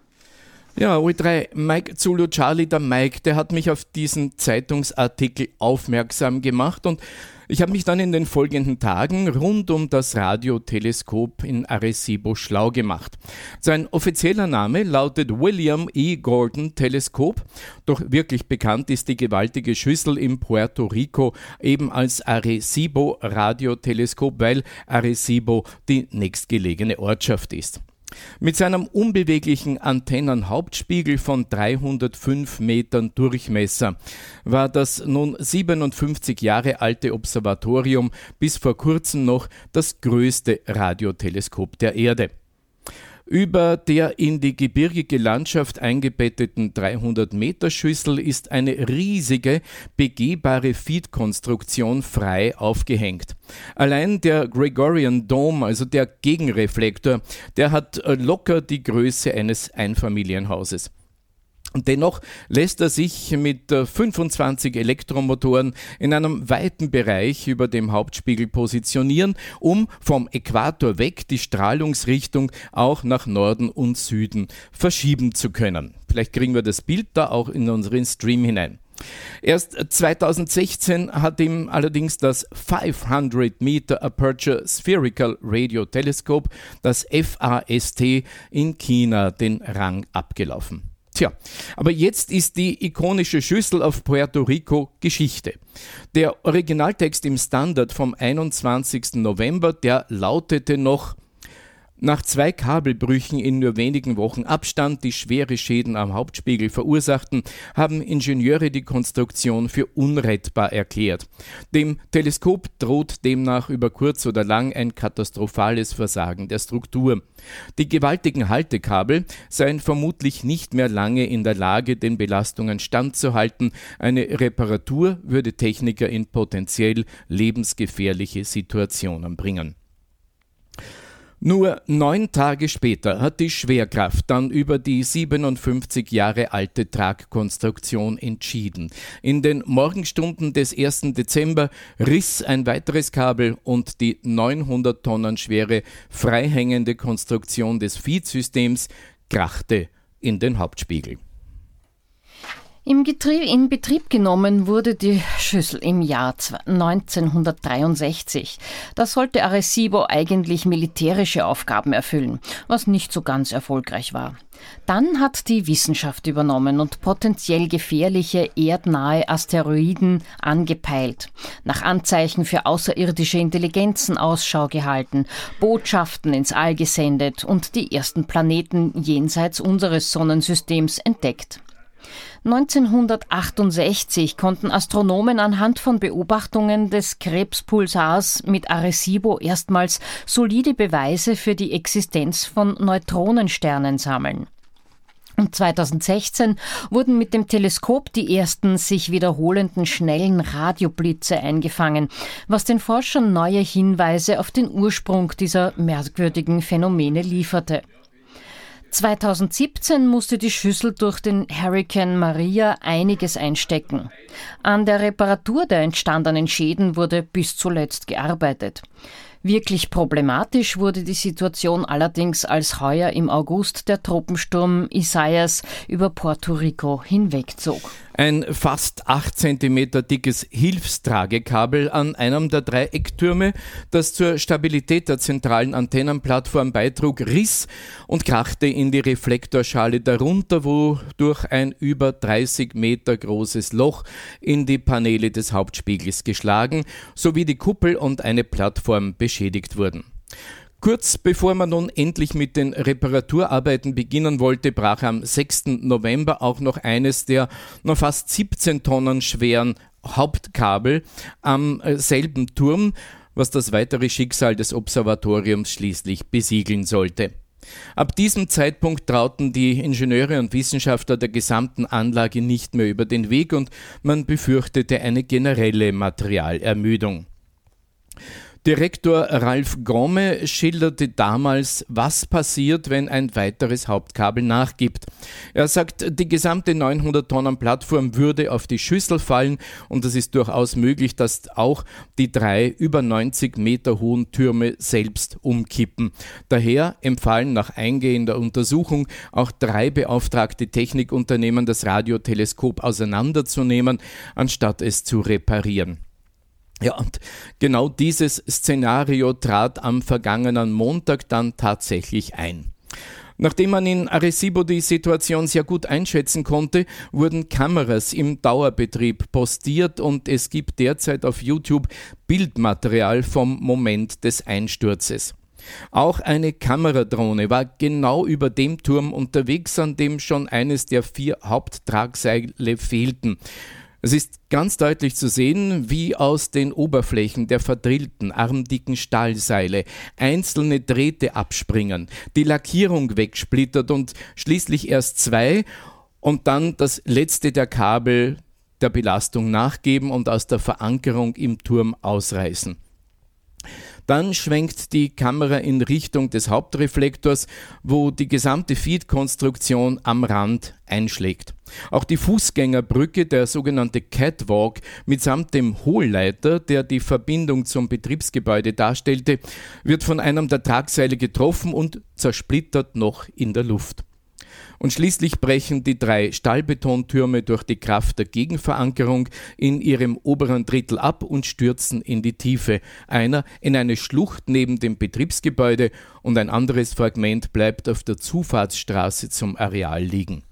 Ja, O3, Mike Zulu Charlie, der Mike, der hat mich auf diesen Zeitungsartikel aufmerksam gemacht und ich habe mich dann in den folgenden Tagen rund um das Radioteleskop in Arecibo schlau gemacht. Sein offizieller Name lautet William E. Gordon Teleskop, doch wirklich bekannt ist die gewaltige Schüssel in Puerto Rico eben als Arecibo Radioteleskop, weil Arecibo die nächstgelegene Ortschaft ist. Mit seinem unbeweglichen Antennenhauptspiegel von 305 Metern Durchmesser war das nun 57 Jahre alte Observatorium bis vor kurzem noch das größte Radioteleskop der Erde. Über der in die gebirgige Landschaft eingebetteten 300-Meter-Schüssel ist eine riesige, begehbare Feed-Konstruktion frei aufgehängt. Allein der Gregorian Dome, also der Gegenreflektor, der hat äh, locker die Größe eines Einfamilienhauses. Und dennoch lässt er sich mit 25 Elektromotoren in einem weiten Bereich über dem Hauptspiegel positionieren, um vom Äquator weg die Strahlungsrichtung auch nach Norden und Süden verschieben zu können. Vielleicht kriegen wir das Bild da auch in unseren Stream hinein. Erst 2016 hat ihm allerdings das 500 Meter Aperture Spherical Radio Telescope, das FAST, in China den Rang abgelaufen. Tja, aber jetzt ist die ikonische Schüssel auf Puerto Rico Geschichte. Der Originaltext im Standard vom 21. November, der lautete noch nach zwei Kabelbrüchen in nur wenigen Wochen Abstand, die schwere Schäden am Hauptspiegel verursachten, haben Ingenieure die Konstruktion für unrettbar erklärt. Dem Teleskop droht demnach über kurz oder lang ein katastrophales Versagen der Struktur. Die gewaltigen Haltekabel seien vermutlich nicht mehr lange in der Lage, den Belastungen standzuhalten. Eine Reparatur würde Techniker in potenziell lebensgefährliche Situationen bringen. Nur neun Tage später hat die Schwerkraft dann über die 57 Jahre alte Tragkonstruktion entschieden. In den Morgenstunden des 1. Dezember riss ein weiteres Kabel und die 900 Tonnen schwere freihängende Konstruktion des Feedsystems krachte in den Hauptspiegel. Im in Betrieb genommen wurde die Schüssel im Jahr 1963. Da sollte Arecibo eigentlich militärische Aufgaben erfüllen, was nicht so ganz erfolgreich war. Dann hat die Wissenschaft übernommen und potenziell gefährliche erdnahe Asteroiden angepeilt, nach Anzeichen für außerirdische Intelligenzen Ausschau gehalten, Botschaften ins All gesendet und die ersten Planeten jenseits unseres Sonnensystems entdeckt. 1968 konnten Astronomen anhand von Beobachtungen des Krebspulsars mit Arecibo erstmals solide Beweise für die Existenz von Neutronensternen sammeln. Und 2016 wurden mit dem Teleskop die ersten sich wiederholenden schnellen Radioblitze eingefangen, was den Forschern neue Hinweise auf den Ursprung dieser merkwürdigen Phänomene lieferte. 2017 musste die Schüssel durch den Hurricane Maria einiges einstecken. An der Reparatur der entstandenen Schäden wurde bis zuletzt gearbeitet. Wirklich problematisch wurde die Situation allerdings, als heuer im August der Tropensturm Isaias über Puerto Rico hinwegzog. Ein fast 8 cm dickes Hilfstragekabel an einem der drei Ecktürme, das zur Stabilität der zentralen Antennenplattform beitrug, riss und krachte in die Reflektorschale darunter, wodurch ein über 30 Meter großes Loch in die Paneele des Hauptspiegels geschlagen sowie die Kuppel und eine Plattform beschädigt wurden. Kurz bevor man nun endlich mit den Reparaturarbeiten beginnen wollte, brach am 6. November auch noch eines der noch fast 17 Tonnen schweren Hauptkabel am äh, selben Turm, was das weitere Schicksal des Observatoriums schließlich besiegeln sollte. Ab diesem Zeitpunkt trauten die Ingenieure und Wissenschaftler der gesamten Anlage nicht mehr über den Weg und man befürchtete eine generelle Materialermüdung. Direktor Ralf Gromme schilderte damals, was passiert, wenn ein weiteres Hauptkabel nachgibt. Er sagt, die gesamte 900 Tonnen Plattform würde auf die Schüssel fallen und es ist durchaus möglich, dass auch die drei über 90 Meter hohen Türme selbst umkippen. Daher empfahlen nach eingehender Untersuchung auch drei beauftragte Technikunternehmen, das Radioteleskop auseinanderzunehmen, anstatt es zu reparieren. Ja, und genau dieses Szenario trat am vergangenen Montag dann tatsächlich ein. Nachdem man in Arecibo die Situation sehr gut einschätzen konnte, wurden Kameras im Dauerbetrieb postiert und es gibt derzeit auf YouTube Bildmaterial vom Moment des Einsturzes. Auch eine Kameradrohne war genau über dem Turm unterwegs, an dem schon eines der vier Haupttragseile fehlten. Es ist ganz deutlich zu sehen, wie aus den Oberflächen der verdrillten, armdicken Stahlseile einzelne Drähte abspringen, die Lackierung wegsplittert und schließlich erst zwei und dann das letzte der Kabel der Belastung nachgeben und aus der Verankerung im Turm ausreißen. Dann schwenkt die Kamera in Richtung des Hauptreflektors, wo die gesamte Feed-Konstruktion am Rand einschlägt. Auch die Fußgängerbrücke, der sogenannte Catwalk, mitsamt dem Hohlleiter, der die Verbindung zum Betriebsgebäude darstellte, wird von einem der Tragseile getroffen und zersplittert noch in der Luft. Und schließlich brechen die drei Stahlbetontürme durch die Kraft der Gegenverankerung in ihrem oberen Drittel ab und stürzen in die Tiefe. Einer in eine Schlucht neben dem Betriebsgebäude und ein anderes Fragment bleibt auf der Zufahrtsstraße zum Areal liegen.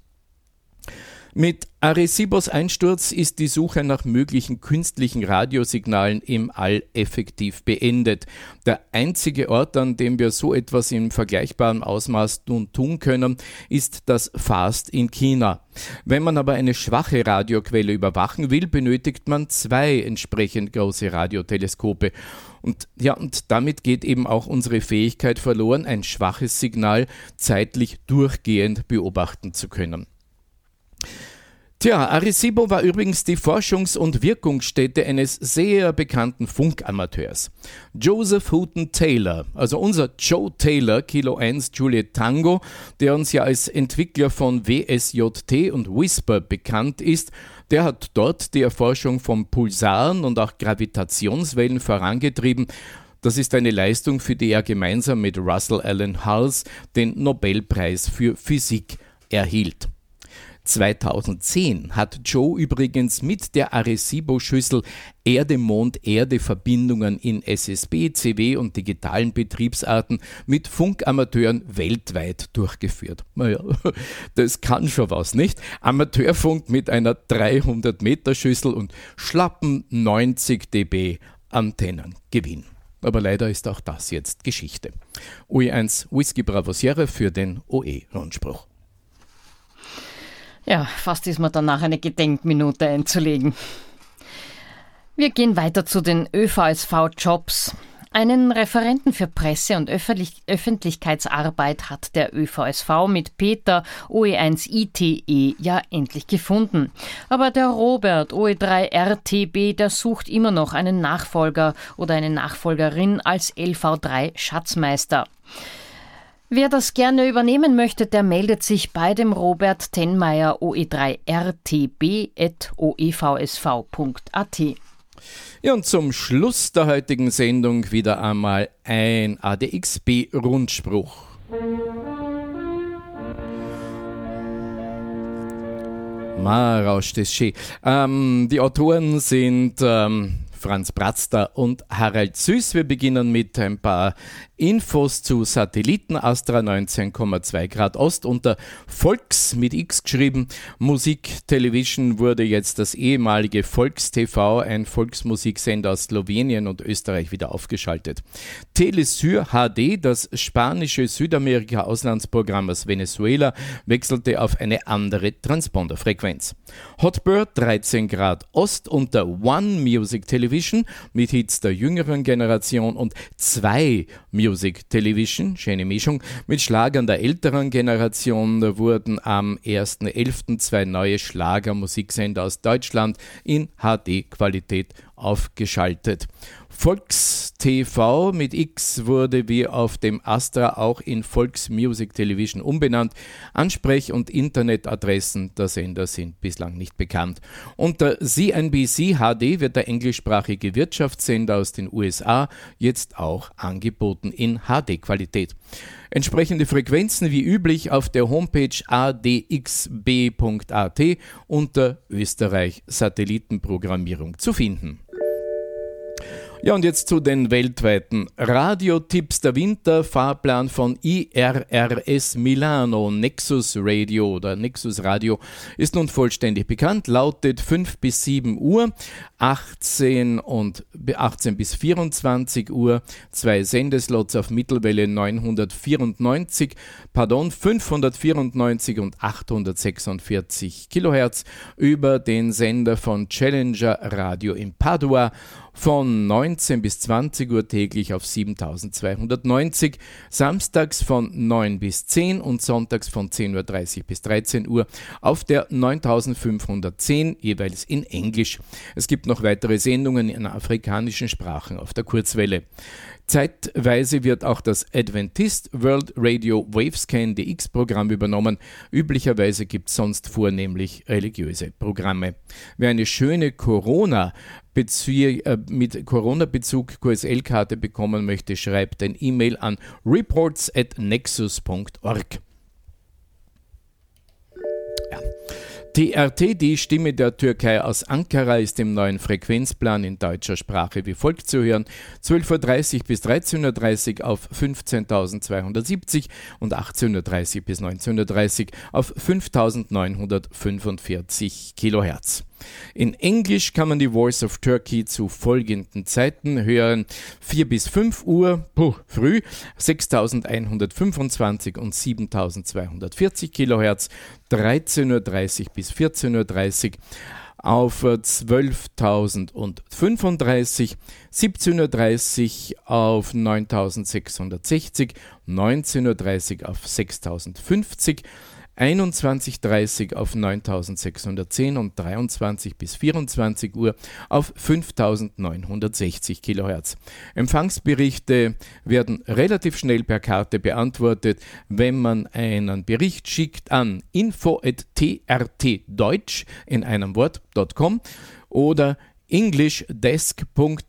Mit Arecibos Einsturz ist die Suche nach möglichen künstlichen Radiosignalen im All effektiv beendet. Der einzige Ort, an dem wir so etwas in vergleichbarem Ausmaß nun tun können, ist das FAST in China. Wenn man aber eine schwache Radioquelle überwachen will, benötigt man zwei entsprechend große Radioteleskope. Und ja, und damit geht eben auch unsere Fähigkeit verloren, ein schwaches Signal zeitlich durchgehend beobachten zu können. Tja, Arecibo war übrigens die Forschungs- und Wirkungsstätte eines sehr bekannten Funkamateurs. Joseph Houghton Taylor, also unser Joe Taylor, Kilo 1 Juliet Tango, der uns ja als Entwickler von WSJT und Whisper bekannt ist, der hat dort die Erforschung von Pulsaren und auch Gravitationswellen vorangetrieben das ist eine Leistung, für die er gemeinsam mit Russell Allen Hulse den Nobelpreis für Physik erhielt. 2010 hat Joe übrigens mit der Arecibo-Schüssel Erde-Mond-Erde-Verbindungen in SSB, CW und digitalen Betriebsarten mit Funkamateuren weltweit durchgeführt. Naja, das kann schon was, nicht? Amateurfunk mit einer 300-Meter-Schüssel und schlappen 90 dB Antennengewinn. Aber leider ist auch das jetzt Geschichte. OE1 Whisky Bravo Sierra für den OE-Rundspruch. Ja, fast ist mir danach eine Gedenkminute einzulegen. Wir gehen weiter zu den ÖVSV-Jobs. Einen Referenten für Presse- und Öffentlich Öffentlichkeitsarbeit hat der ÖVSV mit Peter OE1ITE ja endlich gefunden. Aber der Robert OE3RTB, der sucht immer noch einen Nachfolger oder eine Nachfolgerin als LV3 Schatzmeister. Wer das gerne übernehmen möchte, der meldet sich bei dem Robert Tenmeier oe3rtb.oevsv.at. Ja, und zum Schluss der heutigen Sendung wieder einmal ein ADXB-Rundspruch. Ma, rauscht es schön. Ähm, die Autoren sind ähm, Franz Bratzter und Harald Süß. Wir beginnen mit ein paar Infos zu Satelliten Astra 19,2 Grad Ost unter Volks mit X geschrieben. Musik Television wurde jetzt das ehemalige Volks TV, ein Volksmusiksender aus Slowenien und Österreich, wieder aufgeschaltet. Telesur HD, das spanische Südamerika-Auslandsprogramm aus Venezuela, wechselte auf eine andere Transponderfrequenz. Hotbird 13 Grad Ost unter One Music Television mit Hits der jüngeren Generation und zwei Music Music Television, schöne Mischung, mit Schlagern der älteren Generation wurden am 1.11. zwei neue Schlagermusiksender aus Deutschland in HD-Qualität aufgeschaltet. Volks TV mit X wurde wie auf dem Astra auch in Volks Music Television umbenannt. Ansprech- und Internetadressen der Sender sind bislang nicht bekannt. Unter CNBC HD wird der englischsprachige Wirtschaftssender aus den USA jetzt auch angeboten in HD-Qualität. Entsprechende Frequenzen wie üblich auf der Homepage adxb.at unter Österreich Satellitenprogrammierung zu finden. Ja, und jetzt zu den weltweiten. Radiotipps der Winter, Fahrplan von IRRS Milano, Nexus Radio oder Nexus Radio ist nun vollständig bekannt, lautet 5 bis 7 Uhr, 18 und 18 bis 24 Uhr, zwei Sendeslots auf Mittelwelle 994, pardon, 594 und 846 Kilohertz über den Sender von Challenger Radio in Padua von 19 bis 20 Uhr täglich auf 7290, samstags von 9 bis 10 und sonntags von 10.30 Uhr bis 13 Uhr auf der 9510, jeweils in Englisch. Es gibt noch weitere Sendungen in afrikanischen Sprachen auf der Kurzwelle. Zeitweise wird auch das Adventist World Radio Wavescan DX-Programm übernommen. Üblicherweise gibt es sonst vornehmlich religiöse Programme. Wer eine schöne Corona äh, mit Corona-Bezug QSL-Karte bekommen möchte, schreibt ein E-Mail an reports at nexus.org. Ja. TRT, die Stimme der Türkei aus Ankara, ist im neuen Frequenzplan in deutscher Sprache wie folgt zu hören. 12.30 Uhr bis 13.30 Uhr auf 15.270 und 18.30 Uhr bis 19.30 Uhr auf 5.945 Kilohertz. In Englisch kann man die Voice of Turkey zu folgenden Zeiten hören. 4 bis 5 Uhr puh, früh 6125 und 7240 Kilohertz, 13.30 Uhr bis 14.30 Uhr auf 12.035, 17.30 Uhr auf 9.660, 19.30 Uhr auf 6.050, 21.30 auf 9610 und 23 bis 24 Uhr auf 5960 kHz. Empfangsberichte werden relativ schnell per Karte beantwortet, wenn man einen Bericht schickt an info.trtdeutsch in einem Wort.com oder englishdesk.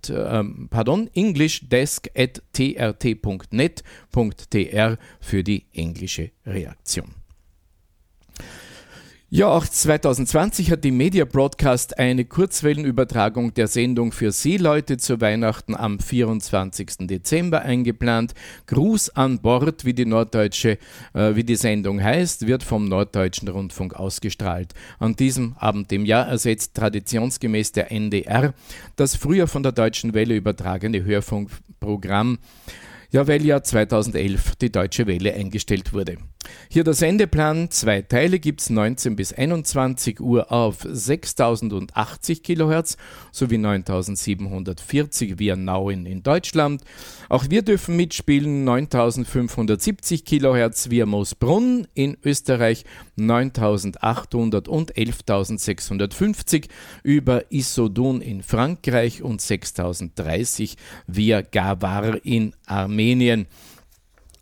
Ähm, pardon, englishdesk at trt.net.tr für die englische Reaktion. Ja, auch 2020 hat die Media Broadcast eine Kurzwellenübertragung der Sendung für Seeleute zu Weihnachten am 24. Dezember eingeplant. Gruß an Bord, wie die norddeutsche, äh, wie die Sendung heißt, wird vom Norddeutschen Rundfunk ausgestrahlt. An diesem Abend im Jahr ersetzt traditionsgemäß der NDR das früher von der Deutschen Welle übertragene Hörfunkprogramm ja, weil ja 2011 die Deutsche Welle eingestellt wurde. Hier der Sendeplan, zwei Teile gibt es 19 bis 21 Uhr auf 6080 kHz sowie 9740 via Nauen in Deutschland. Auch wir dürfen mitspielen 9570 kHz via Moosbrunn in Österreich, 9800 und 11650 über Isodun in Frankreich und 6030 via Gavar in Armenien.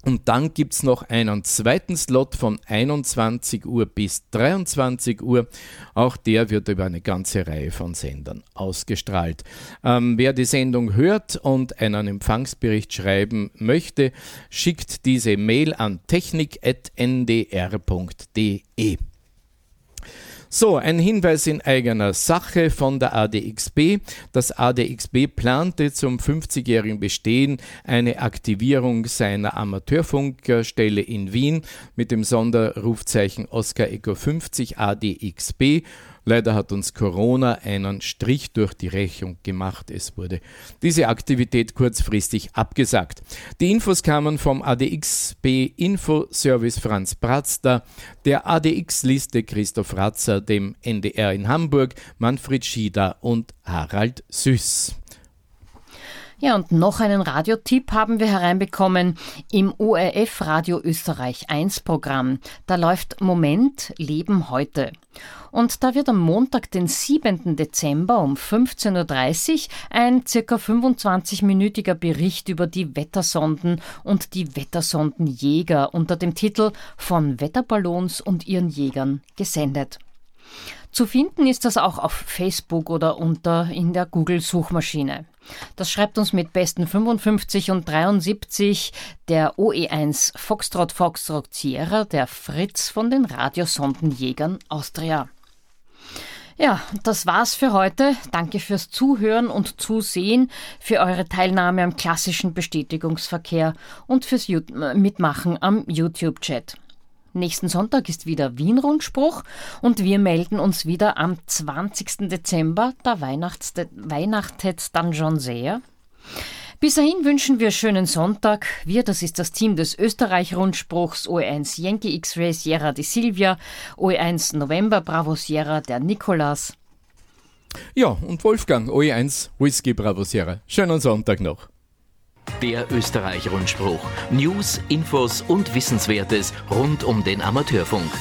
Und dann gibt es noch einen zweiten Slot von 21 Uhr bis 23 Uhr. Auch der wird über eine ganze Reihe von Sendern ausgestrahlt. Ähm, wer die Sendung hört und einen Empfangsbericht schreiben möchte, schickt diese Mail an technik.ndr.de. So, ein Hinweis in eigener Sache von der ADXB. Das ADXB plante zum 50-jährigen Bestehen eine Aktivierung seiner Amateurfunkstelle in Wien mit dem Sonderrufzeichen Oscar Eco 50 ADXB Leider hat uns Corona einen Strich durch die Rechnung gemacht. Es wurde diese Aktivität kurzfristig abgesagt. Die Infos kamen vom ADXB Infoservice Franz Bratzter, der ADX-Liste Christoph Ratzer, dem NDR in Hamburg, Manfred Schieder und Harald Süß. Ja, und noch einen Radiotipp haben wir hereinbekommen im ORF Radio Österreich 1 Programm. Da läuft Moment Leben heute. Und da wird am Montag, den 7. Dezember um 15.30 Uhr ein circa 25-minütiger Bericht über die Wettersonden und die Wettersondenjäger unter dem Titel Von Wetterballons und ihren Jägern gesendet. Zu finden ist das auch auf Facebook oder unter in der Google-Suchmaschine. Das schreibt uns mit besten 55 und 73 der OE1 Foxtrot Foxtrot Sierra, der Fritz von den Radiosondenjägern Austria. Ja, das war's für heute. Danke fürs Zuhören und Zusehen, für eure Teilnahme am klassischen Bestätigungsverkehr und fürs Mitmachen am YouTube-Chat. Nächsten Sonntag ist wieder Wien-Rundspruch und wir melden uns wieder am 20. Dezember. Da weihnachtet dann schon sehr. Bis dahin wünschen wir schönen Sonntag. Wir, das ist das Team des Österreich-Rundspruchs OE1 Yankee X-Ray Sierra die Silvia, OE1 November Bravo Sierra der Nikolas. Ja, und Wolfgang, OE1 Whisky Bravo Sierra. Schönen Sonntag noch. Der Österreich-Rundspruch. News, Infos und Wissenswertes rund um den Amateurfunk.